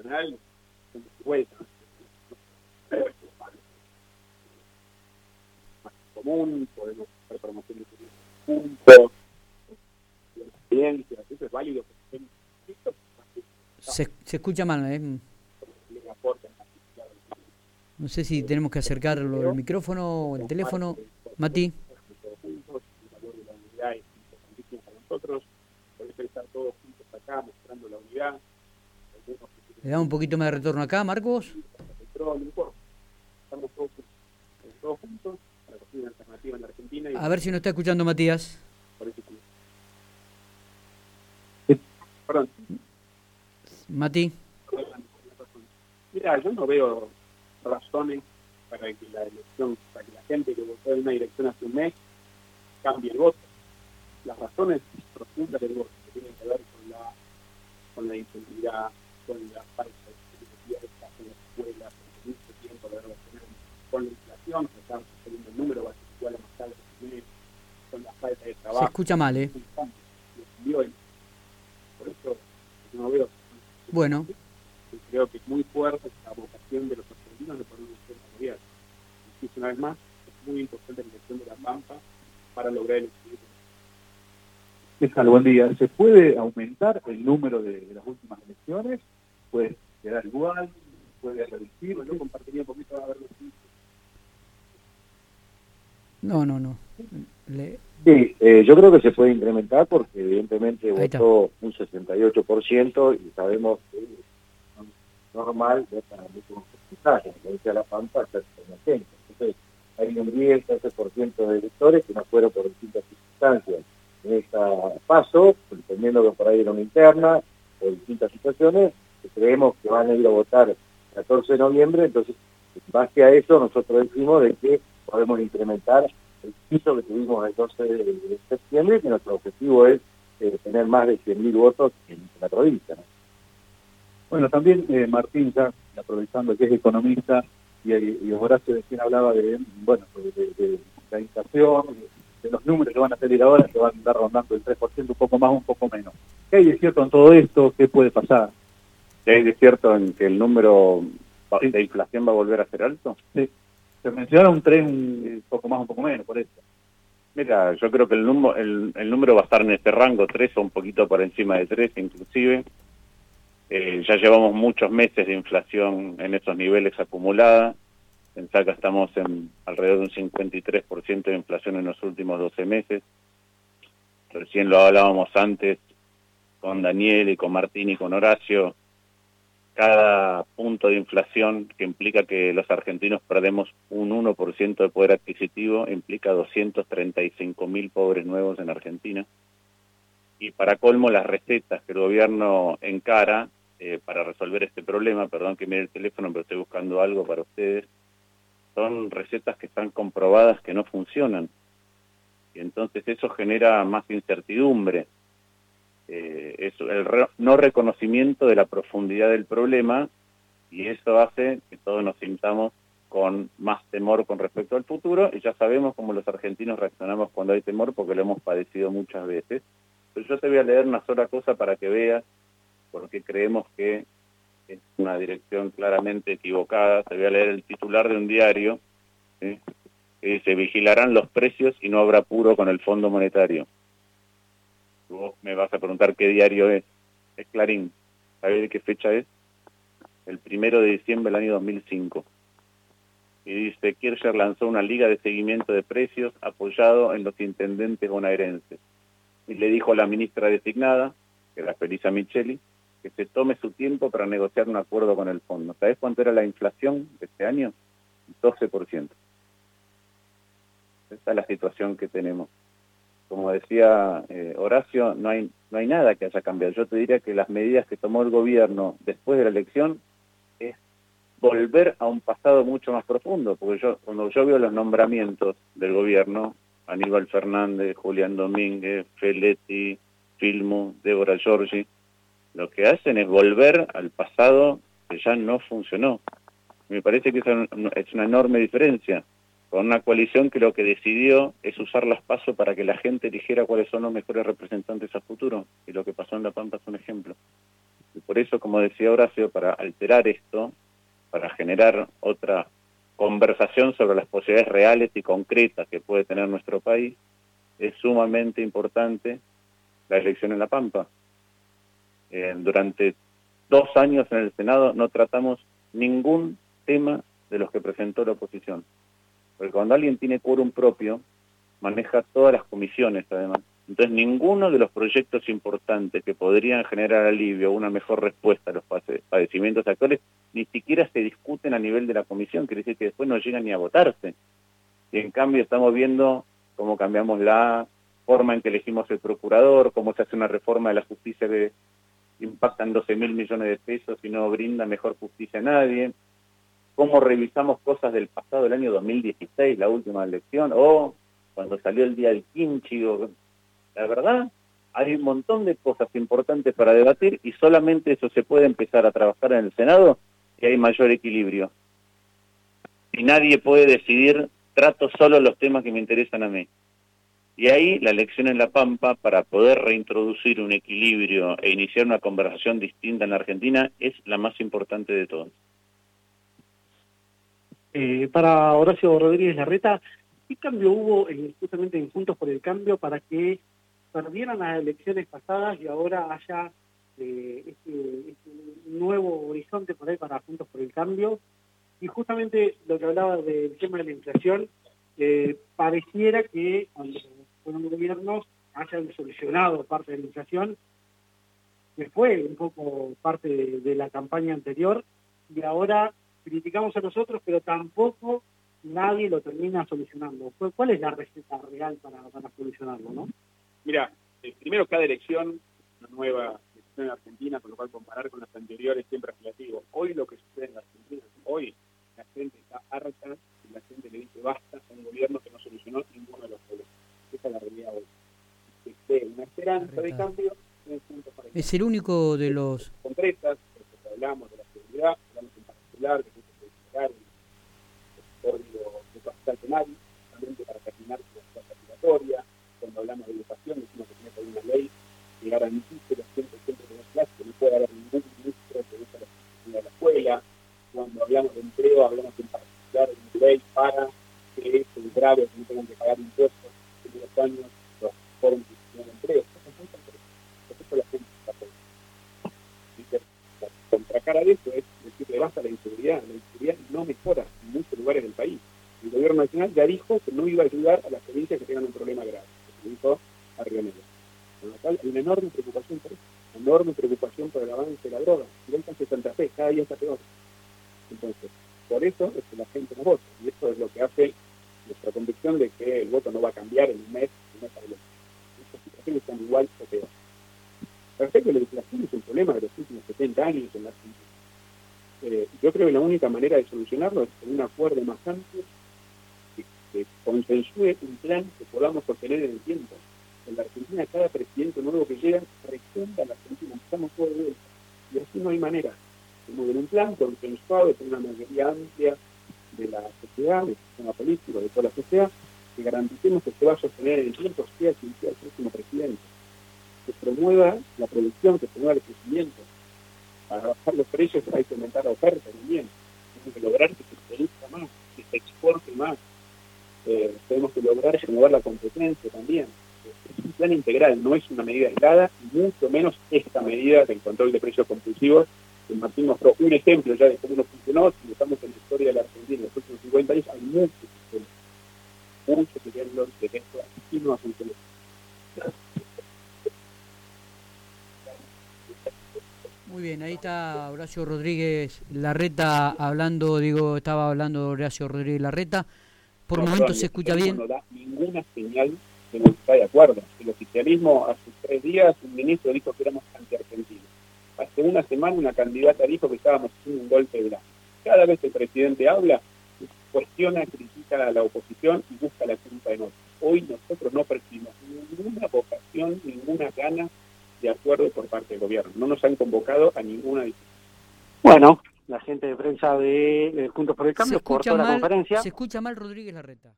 nacional, son vuelta. Más común, podemos hacer promociones juntos, experiencias, eso es válido. Se, se escucha mal, ¿eh? No sé si tenemos que acercarlo el micrófono o el teléfono. Mati. Nosotros, por eso estar todos juntos acá mostrando la unidad. ¿Le da un poquito más de retorno acá, Marcos? A ver si nos está escuchando Matías. Perdón. Mati. Mira, yo no veo razones para que la elección, para que la gente que votó en una dirección hace un mes cambie el voto. Las razones profundas del voto que tienen que ver con la, con la inseguridad, con la falta de seguridad, con las escuelas, con mucho tiempo de tenido, con la inflación, que estamos teniendo el número va a ser igual a más tarde que con la falta de Se trabajo. escucha mal, ¿eh? Por eso no veo Bueno, creo que es muy fuerte la vocación de los argentinos de poner un centro gobierno. Insisto una vez más, es muy importante la elección de la Pampa para lograr el equilibrio. Déjalo, buen día. ¿Se puede aumentar el número de, de las últimas elecciones? ¿Puede quedar igual? ¿Puede reducir? Yo compartiría un poquito a ver los no, no, no. Le- Sí, eh, yo creo que se puede incrementar porque evidentemente está. votó un 68% y sabemos que es normal votar mucho porcentaje, como decía La Pampa, el 70%. Entonces, hay un 10, 13% de electores que no fueron por distintas circunstancias. En esta paso, entendiendo que por ahí era una interna o distintas situaciones, que creemos que van a ir a votar el 14 de noviembre, entonces, en base a eso, nosotros decimos de que podemos incrementar el piso que tuvimos el 12 de, de septiembre, que nuestro objetivo es eh, tener más de 100.000 votos en la provincia. ¿no? Bueno, también eh, Martín, ya aprovechando que es economista, y, y Horacio recién hablaba de, bueno, de, de- de la inflación, de los números que van a salir ahora, que van a andar rondando el 3%, un poco más, un poco menos. ¿Qué hay de cierto en todo esto? ¿Qué puede pasar? ¿Hay de cierto en que el número de inflación va a volver a ser alto? Sí. Se menciona un 3, un poco más, un poco menos, por eso. Mira, yo creo que el, número el, el número va a estar en este rango, 3 o un poquito por encima de 3 inclusive. Eh, ya llevamos muchos meses de inflación en esos niveles acumulada. Pensá que estamos en alrededor de un 53% de inflación en los últimos 12 meses. Recién lo hablábamos antes con Daniel y con Martín y con Horacio. Cada punto de inflación que implica que los argentinos perdemos un 1% de poder adquisitivo implica 235 mil pobres nuevos en Argentina. Y para colmo, las recetas que el gobierno encara eh, para resolver este problema, perdón que mire el teléfono, pero estoy buscando algo para ustedes, son recetas que están comprobadas que no funcionan. Y entonces eso genera más incertidumbre. Eh, es el re- no reconocimiento de la profundidad del problema y eso hace que todos nos sintamos con más temor con respecto al futuro y ya sabemos cómo los argentinos reaccionamos cuando hay temor porque lo hemos padecido muchas veces. Pero yo te voy a leer una sola cosa para que veas porque creemos que es una dirección claramente equivocada. Te voy a leer el titular de un diario que dice, vigilarán los precios y no habrá apuro con el Fondo Monetario. Vos me vas a preguntar qué diario es. Es Clarín. ¿Sabés de qué fecha es? El primero de diciembre del año 2005. Y dice, Kirchner lanzó una liga de seguimiento de precios apoyado en los intendentes bonaerenses. Y le dijo a la ministra designada, que era Felisa Micheli, que se tome su tiempo para negociar un acuerdo con el fondo. ¿Sabés cuánto era la inflación de este año? 12%. Esta es la situación que tenemos. Como decía eh, Horacio, no hay, no hay nada que haya cambiado. Yo te diría que las medidas que tomó el gobierno después de la elección es volver a un pasado mucho más profundo, porque yo cuando yo veo los nombramientos del gobierno, Aníbal Fernández, Julián Domínguez, Feletti, Filmo, Débora Giorgi, lo que hacen es volver al pasado que ya no funcionó. Me parece que es una enorme diferencia con una coalición que lo que decidió es usar las pasos para que la gente eligiera cuáles son los mejores representantes a futuro, y lo que pasó en La Pampa es un ejemplo. Y por eso, como decía Horacio, para alterar esto, para generar otra conversación sobre las posibilidades reales y concretas que puede tener nuestro país, es sumamente importante la elección en La Pampa. Eh, durante dos años en el Senado no tratamos ningún tema de los que presentó la oposición. Porque cuando alguien tiene quórum propio, maneja todas las comisiones además. Entonces ninguno de los proyectos importantes que podrían generar alivio o una mejor respuesta a los padecimientos actuales ni siquiera se discuten a nivel de la comisión, quiere decir que después no llegan ni a votarse. Y en cambio estamos viendo cómo cambiamos la forma en que elegimos el procurador, cómo se hace una reforma de la justicia que impactan 12 mil millones de pesos y no brinda mejor justicia a nadie, cómo revisamos cosas del pasado del año 2016, la última elección, o cuando salió el día del quinchi, la verdad, hay un montón de cosas importantes para debatir y solamente eso se puede empezar a trabajar en el Senado y hay mayor equilibrio. Y nadie puede decidir, trato solo los temas que me interesan a mí. Y ahí la elección en La Pampa, para poder reintroducir un equilibrio e iniciar una conversación distinta en la Argentina, es la más importante de todas. Eh, para Horacio Rodríguez Larreta, ¿qué cambio hubo justamente en Juntos por el Cambio para que perdieran las elecciones pasadas y ahora haya eh, este, este, nuevo horizonte por ahí para Juntos por el Cambio? Y justamente lo que hablaba del tema de la inflación, eh, pareciera que cuando fueron gobiernos hayan solucionado parte de la inflación, que fue un poco parte de, la campaña anterior, y ahora criticamos a nosotros, pero tampoco nadie lo termina solucionando. ¿Cuál es la receta real para, para solucionarlo? ¿no? Mira, eh, primero cada elección, una nueva elección en Argentina, con lo cual comparar con las anteriores siempre es relativo. Hoy lo que sucede en Argentina, hoy la gente está harta y la gente le dice basta a un gobierno que no solucionó ninguno de los problemas. Esa es la realidad hoy. Que una esperanza de cambio. Es el único de los... Concretas, hablamos de la seguridad, hablamos en particular de que el código de capital penal, también para terminar con la obligatoria, hablamos de educación decimos que tiene que haber una ley que garantice los 100% de las clases, que no puede haber ningún ministro que usa la de la escuela. Cuando hablamos de empleo, hablamos en particular de una ley para que el grave que no tengan que pagar impuestos en los años los que tienen empleo. Eso es La contracara de eso es decirle basta la inseguridad. La inseguridad no mejora en muchos lugares del país. El gobierno nacional ya dijo que no iba a ayudar a las provincias que tengan un problema grave dijo a Río Negro. Con lo cual hay una enorme preocupación por eso, enorme preocupación por el avance de la droga. Y de Santa Fe cada día está peor. Entonces, por eso es que la gente no vota. Y eso es lo que hace nuestra convicción de que el voto no va a cambiar en un mes, en mes adelante. Estas situaciones están igual o peor. Perfecto, la legislación es un problema de los últimos 70 años en la Argentina. Eh, yo creo que la única manera de solucionarlo es con un acuerdo más amplio que consensúe un plan que podamos sostener en el tiempo. En la Argentina, cada presidente nuevo que llega recuenta la Argentina, estamos todos de vuelta. Y así no hay manera. Tenemos un plan consensuado con una mayoría amplia de la sociedad, del sistema político, de toda la sociedad, que garanticemos que se va a sostener en el tiempo, sea quien sea el próximo presidente. Que promueva la producción, que promueva el crecimiento. Para bajar los precios hay que aumentar la oferta también. Tenemos que lograr que se produzca más, que se exporte más, eh, tenemos que lograr renovar la competencia también. Es un plan integral, no es una medida aislada, mucho menos esta medida del control de precios compulsivos, que Martín mostró un ejemplo ya de cómo no funcionó, si estamos en la historia de la Argentina en los últimos 50 años, hay muchos ejemplos, muchos ejemplos de que esto no ha funcionado. Muy bien, ahí está Horacio Rodríguez Larreta hablando, digo, estaba hablando Horacio Rodríguez Larreta. Por no, momento se escucha bien. No da ninguna señal de no está de acuerdo. El oficialismo, hace tres días, un ministro dijo que éramos anti-argentinos. Hace una semana una candidata dijo que estábamos haciendo un golpe de la. Cada vez que el presidente habla, cuestiona, critica a la oposición y busca la culpa en otros. Hoy nosotros no percibimos ninguna vocación, ninguna gana de acuerdo por parte del gobierno. No nos han convocado a ninguna discusión. Bueno, la gente de prensa de, Juntos por el Cambio cortó la conferencia. Se escucha mal Rodríguez Larreta.